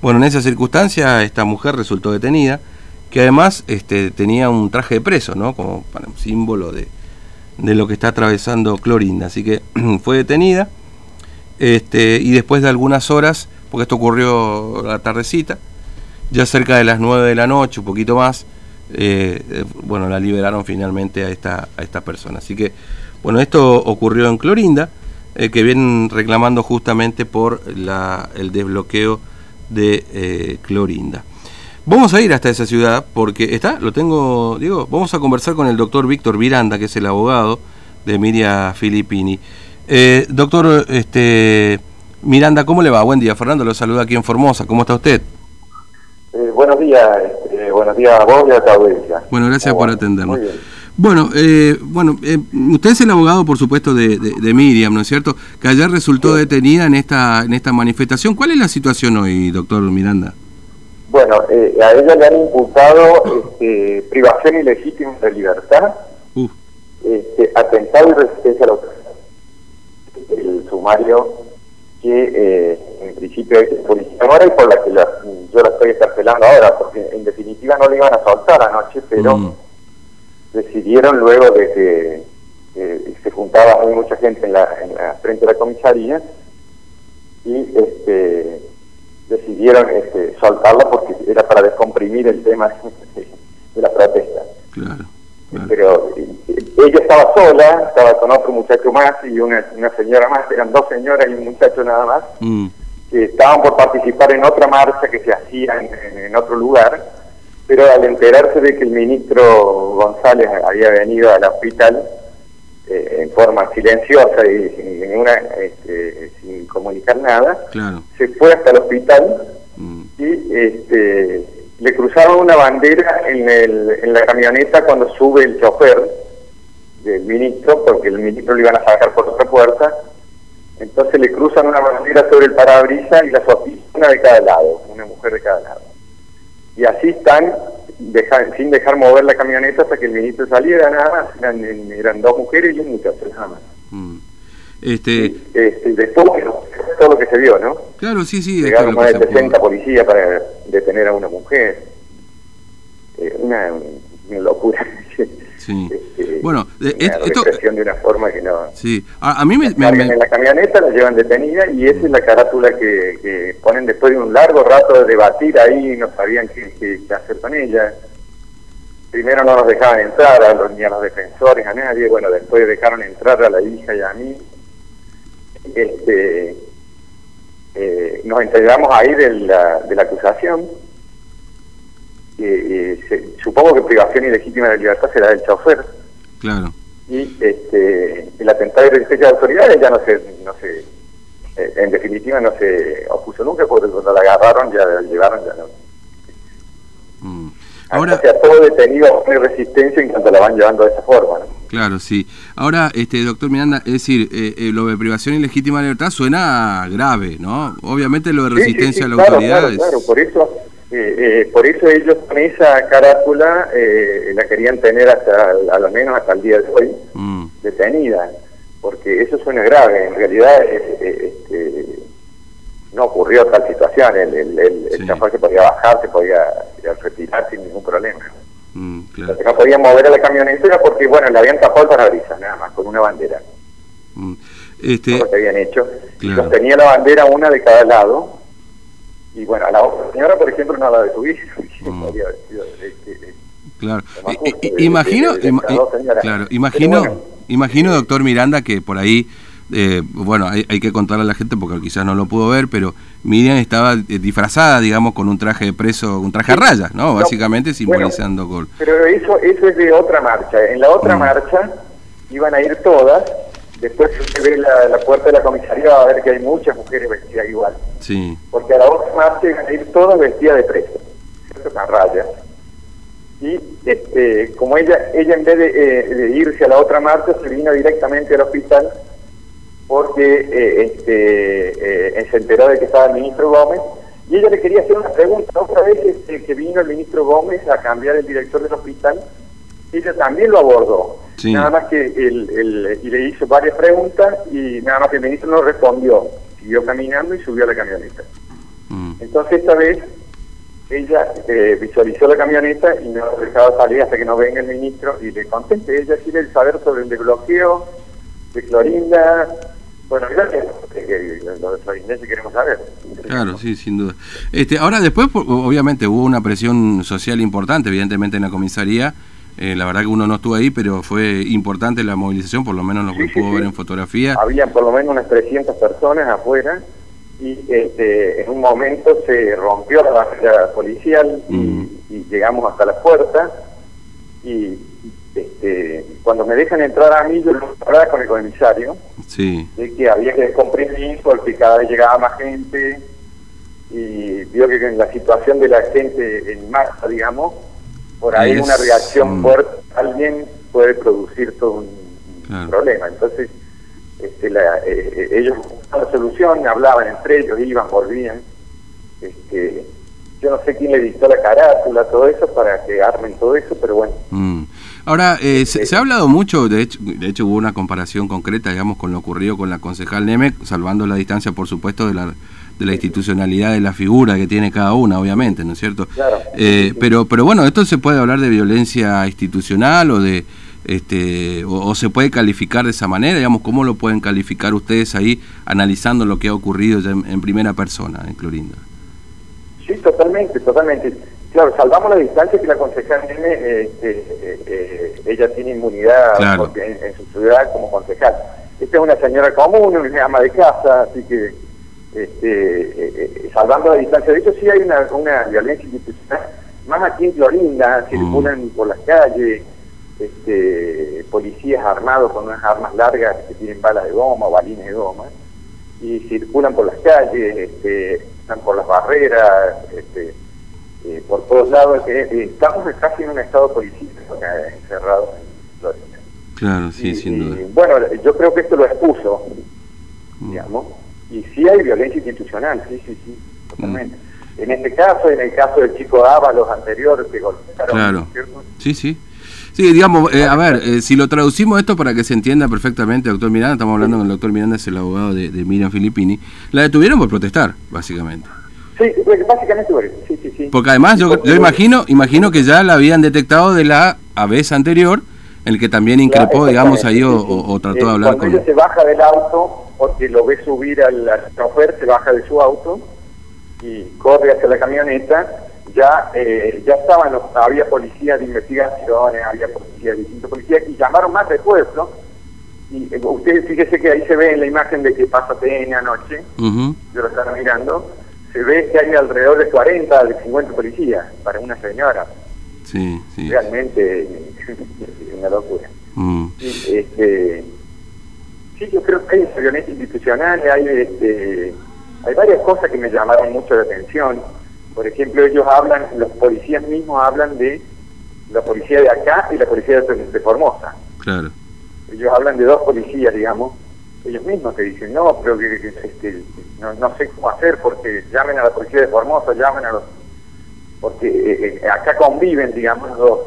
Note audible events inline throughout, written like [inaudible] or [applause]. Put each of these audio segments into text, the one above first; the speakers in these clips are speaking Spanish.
Bueno, en esa circunstancia esta mujer resultó detenida, que además este, tenía un traje de preso, ¿no? Como símbolo de, de lo que está atravesando Clorinda. Así que [clears throat] fue detenida este, y después de algunas horas, porque esto ocurrió la tardecita, ya cerca de las 9 de la noche, un poquito más, eh, eh, bueno, la liberaron finalmente a esta, a esta persona. Así que, bueno, esto ocurrió en Clorinda, eh, que vienen reclamando justamente por la, el desbloqueo de Clorinda. Vamos a ir hasta esa ciudad porque está, lo tengo, digo, vamos a conversar con el doctor Víctor Miranda, que es el abogado de Miria Filippini. Eh, doctor este, Miranda, ¿cómo le va? Buen día, Fernando, lo saluda aquí en Formosa. ¿Cómo está usted? Eh, buenos días, este, buenos días a vos y a tu audiencia. Bueno, gracias por atendernos. Bueno, eh, bueno eh, usted es el abogado, por supuesto, de, de, Miriam, ¿no es cierto? Que ayer resultó detenida en esta, en esta manifestación. ¿Cuál es la situación hoy, doctor Miranda? Bueno, eh, a ella le han imputado este, privación ilegítima de libertad, uh. este, atentado y resistencia a la autoridad. El sumario que eh, en principio es policía ahora y por la que yo la estoy escarcelando ahora, porque en definitiva no le iban a soltar anoche, pero mm. Decidieron luego de que eh, se juntaba muy mucha gente en la, en la frente de la comisaría y este decidieron este, soltarlo porque era para descomprimir el tema [laughs] de la protesta. Claro, Pero eh, ella estaba sola, estaba con otro muchacho más y una, una señora más, eran dos señoras y un muchacho nada más, mm. que estaban por participar en otra marcha que se hacía en, otro lugar, pero al enterarse de que el ministro González había venido al hospital, eh, en forma silenciosa y sin ninguna este, sin comunicar nada se fue hasta el hospital mm. y este, le cruzaron una bandera en, el, en la camioneta cuando sube el chofer del ministro porque el ministro lo iban a sacar por otra puerta. Entonces le cruzan una bandera sobre el parabrisas y la oficinas una de cada lado una mujer de cada lado y así están sin dejar mover la camioneta hasta que el ministro saliera, nada más. Eran, eran dos mujeres y un muchacho, nada más. Mm. Este... este después, todo lo que se vio, ¿no? Claro, sí, sí. Llegaron más de 60 policías para detener a una mujer. Eh, una, una locura. Sí. Este, bueno, de, esto, de una forma que no. Sí, a, mí me, En la camioneta la llevan detenida y esa es la carátula que, que, ponen después de un largo rato de debatir ahí, no sabían qué, qué, hacer con ella. Primero no nos dejaban entrar a los, ni a los defensores, a nadie. Bueno, después dejaron entrar a la hija y a mí. Este, eh, nos entregamos ahí de la, de la acusación eh, supongo que privación ilegítima de libertad será del chofer. Claro. Y este, el atentado de resistencia de autoridades ya no se, no se eh, en definitiva no se opuso nunca porque cuando la agarraron ya la llevaron ya no. Mm. Ahora, o sea, todo detenido con resistencia en cuanto la van llevando de esa forma. Claro, sí. Ahora, este doctor Miranda, es decir, eh, eh, lo de privación ilegítima de libertad suena grave, ¿no? Obviamente lo de resistencia a la autoridad. Claro, claro, por eso eh, eh, por eso ellos con esa carátula eh, la querían tener hasta, a lo menos hasta el día de hoy, mm. detenida, porque eso suena grave. En realidad este, no ocurrió tal situación. El, el, el, se podía bajar, se podía retirar sin ningún problema. Mm, claro. no podían mover a la camioneta porque, bueno, le habían tapado el parabrisas, nada más, con una bandera. Mm. Este... lo que habían hecho. Y sostenía la bandera una de cada lado y bueno, a la otra señora, por ejemplo, no la [laughs] de su hijo. Claro. Imagino, claro, imagino, imagino, doctor Miranda, que por ahí, eh, bueno, hay, que contarle a la gente porque quizás no lo pudo ver, pero Miriam estaba eh, disfrazada, digamos, con un traje de preso, un traje a rayas, ¿no? Básicamente simbolizando gol. Pero eso, eso es de otra marcha. En la otra mm. marcha iban a ir todas Después se ve la, la, puerta de la comisaría va a ver que hay muchas mujeres vestidas igual. Sí. Porque a la otra marcha iban a ir todas vestidas de preso, con rayas. Y este, como ella ella en vez eh, de, irse a la otra marcha, se vino directamente al hospital porque eh, este, eh, se enteró de que estaba el ministro Gómez y ella le quería hacer una pregunta. Otra vez este, que vino el ministro Gómez a cambiar el director del hospital, ella también lo abordó Nada más que el, y le hizo varias preguntas y nada más que el ministro no respondió. Siguió caminando y subió a la camioneta. Mm. Entonces esta vez ella eh, visualizó la camioneta y no dejaba salir hasta que no venga el ministro y le conteste. Ella quiere saber sobre el desbloqueo de Clorinda. Bueno, gracias, lo de Florinda queremos saber. Claro, sí, sin duda. Este, ahora después, obviamente, hubo una presión social importante, evidentemente, en la comisaría. Eh, la verdad que uno no estuvo ahí, pero fue importante la movilización, por lo menos lo que pudo ver en fotografía. Había por lo menos unas 300 personas afuera y este, en un momento se rompió la barrera policial mm. y, llegamos hasta la puerta y este, cuando me dejan entrar a mí yo lo hablaba con el comisario sí. de que había que descomprimir porque cada vez llegaba más gente y vio que en la situación de la gente en masa digamos por ahí una reacción fuerte alguien puede producir todo un problema entonces este, la, eh, eh, ellos la solución, hablaban entre ellos, iban, volvían. Este, yo no sé quién le dictó la carátula, todo eso, para que armen todo eso, pero bueno. Mm. Ahora, eh, se, ha hablado mucho, de hecho, de hecho hubo una comparación concreta, digamos, con lo ocurrido con la concejal Nemec, salvando la distancia, por supuesto, de la, de la institucionalidad de la figura que tiene cada una, obviamente, ¿no es cierto? Claro. pero, pero bueno, esto se puede hablar de violencia institucional o de este, o, se puede calificar de esa manera, digamos, ¿cómo lo pueden calificar ustedes ahí analizando lo que ha ocurrido ya en, primera persona en Clorinda? Sí, totalmente, totalmente. Claro, salvamos la distancia que la concejal tiene, este, eh, eh, ella tiene inmunidad en, su ciudad como concejal. Esta es una señora común, una ama de casa, así que este, eh, salvando la distancia. De hecho, sí hay una, una violencia institucional, más aquí en circulan mm. por las calles, este, policías armados con unas armas largas que tienen balas de goma o balines de goma y circulan por las calles, este, están por las barreras, este, eh, por todos lados. Eh, estamos casi en un estado policial encerrados en Florida. Claro, sí, sin duda. bueno, yo creo que esto lo expuso, mm. Y sí hay violencia institucional, sí, sí, sí, totalmente. Mm. En este caso, en el caso del chico Ábalos anterior que golpearon, claro. Sí, sí. Sí, digamos, eh, a ver, eh, si lo traducimos esto para que se entienda perfectamente, doctor Miranda, estamos hablando con el doctor Miranda, es el abogado de, Miriam Filippini, la detuvieron por protestar, básicamente. Sí, básicamente por Sí, sí, sí. Porque además yo, yo imagino imagino que ya la habían detectado de la vez anterior, el que también increpó, digamos, ahí o, trató de eh, hablar con... Cuando se baja del auto, porque lo ve subir al, al chofer, se baja de su auto y corre hacia la camioneta ya eh, ya estaban los, había policías de investigaciones, había policías, distintos policías, y llamaron más refuerzos. Y eh, ustedes fíjese que ahí se ve en la imagen de que pasa TN anoche, yo lo estaba mirando, se ve que hay alrededor de 40, de 50 policías para una señora. Sí, sí. Realmente [laughs] una locura. Mm. este, sí, yo creo que hay violencia institucional, hay, este, hay varias cosas que me llamaron mucho la atención por ejemplo, ellos hablan, los policías mismos hablan de la policía de acá y la policía de, Formosa. Claro. Ellos hablan de dos policías, digamos, ellos mismos que dicen, no, pero que, este, no, sé cómo hacer porque llamen a la policía de Formosa, llamen a los... Porque eh, eh, acá conviven, digamos, dos.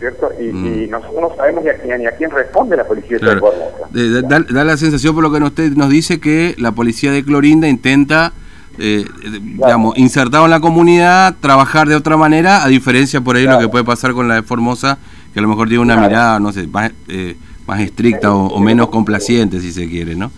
¿Cierto? Y, mm. nosotros no sabemos ni a, quién, ni a quién responde la policía de Formosa. Da, da, la sensación, por lo que usted nos dice, que la policía de Clorinda intenta eh, digamos, insertado en la comunidad, trabajar de otra manera, a diferencia por ahí lo que puede pasar con la de Formosa, que a lo mejor tiene una mirada, no sé, más, eh, más estricta o, menos complaciente, si se quiere, ¿no?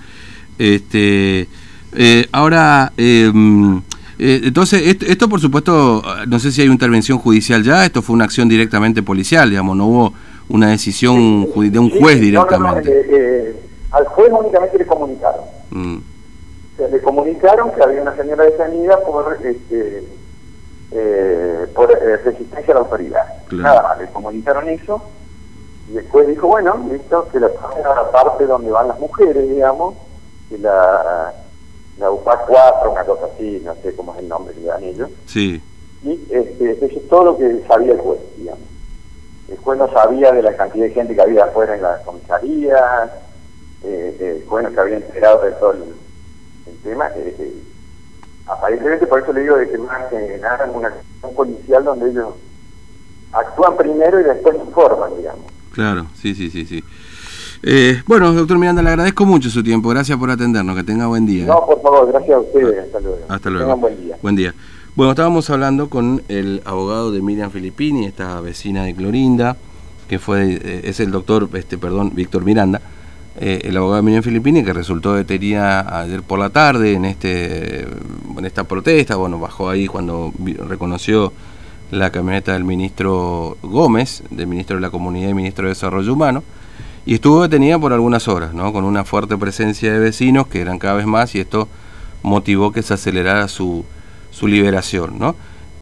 Este, eh, ahora, em, eh, entonces, esto, esto, por supuesto, no sé si hay intervención judicial ya, esto fue una acción directamente policial, digamos, no hubo una decisión de un juez directamente. al juez únicamente le comunicaron. Mm le comunicaron que había una señora detenida por este eh, por eh, resistencia a la autoridad. Nada más, le comunicaron eso y después dijo, bueno, listo, que la, la parte donde van las mujeres, digamos, que la, la UPA 4, una cosa así, no sé cómo es el nombre que dan ellos. Sí. Y este, eso es todo lo que sabía el juez, digamos. El juez no sabía de la cantidad de gente que había afuera en la comisaría, eh, el juez no se había enterado de todo el el tema, eh, eh, aparentemente por eso le digo de que más que nada una acción policial donde ellos actúan primero y después informan, digamos. Claro, sí, sí, sí, sí. Eh, bueno, doctor Miranda, le agradezco mucho su tiempo. Gracias por atendernos. Que tenga buen día. No, por favor, gracias a ustedes. Hasta luego. Hasta luego. Tengan buen día. Buen día. Bueno, estábamos hablando con el abogado de Miriam Filippini, esta vecina de Clorinda, que fue eh, es el doctor, este, perdón, Víctor Miranda, eh, el abogado de Miriam Filippini, que resultó detenida ayer por la tarde en este en esta protesta. Bueno, bajó ahí cuando reconoció la camioneta del ministro Gómez, del ministro de la Comunidad y ministro de Desarrollo Humano y estuvo detenida por algunas horas, ¿no? con una fuerte presencia de vecinos que eran cada vez más y esto motivó que se acelerara su, su liberación. ¿no?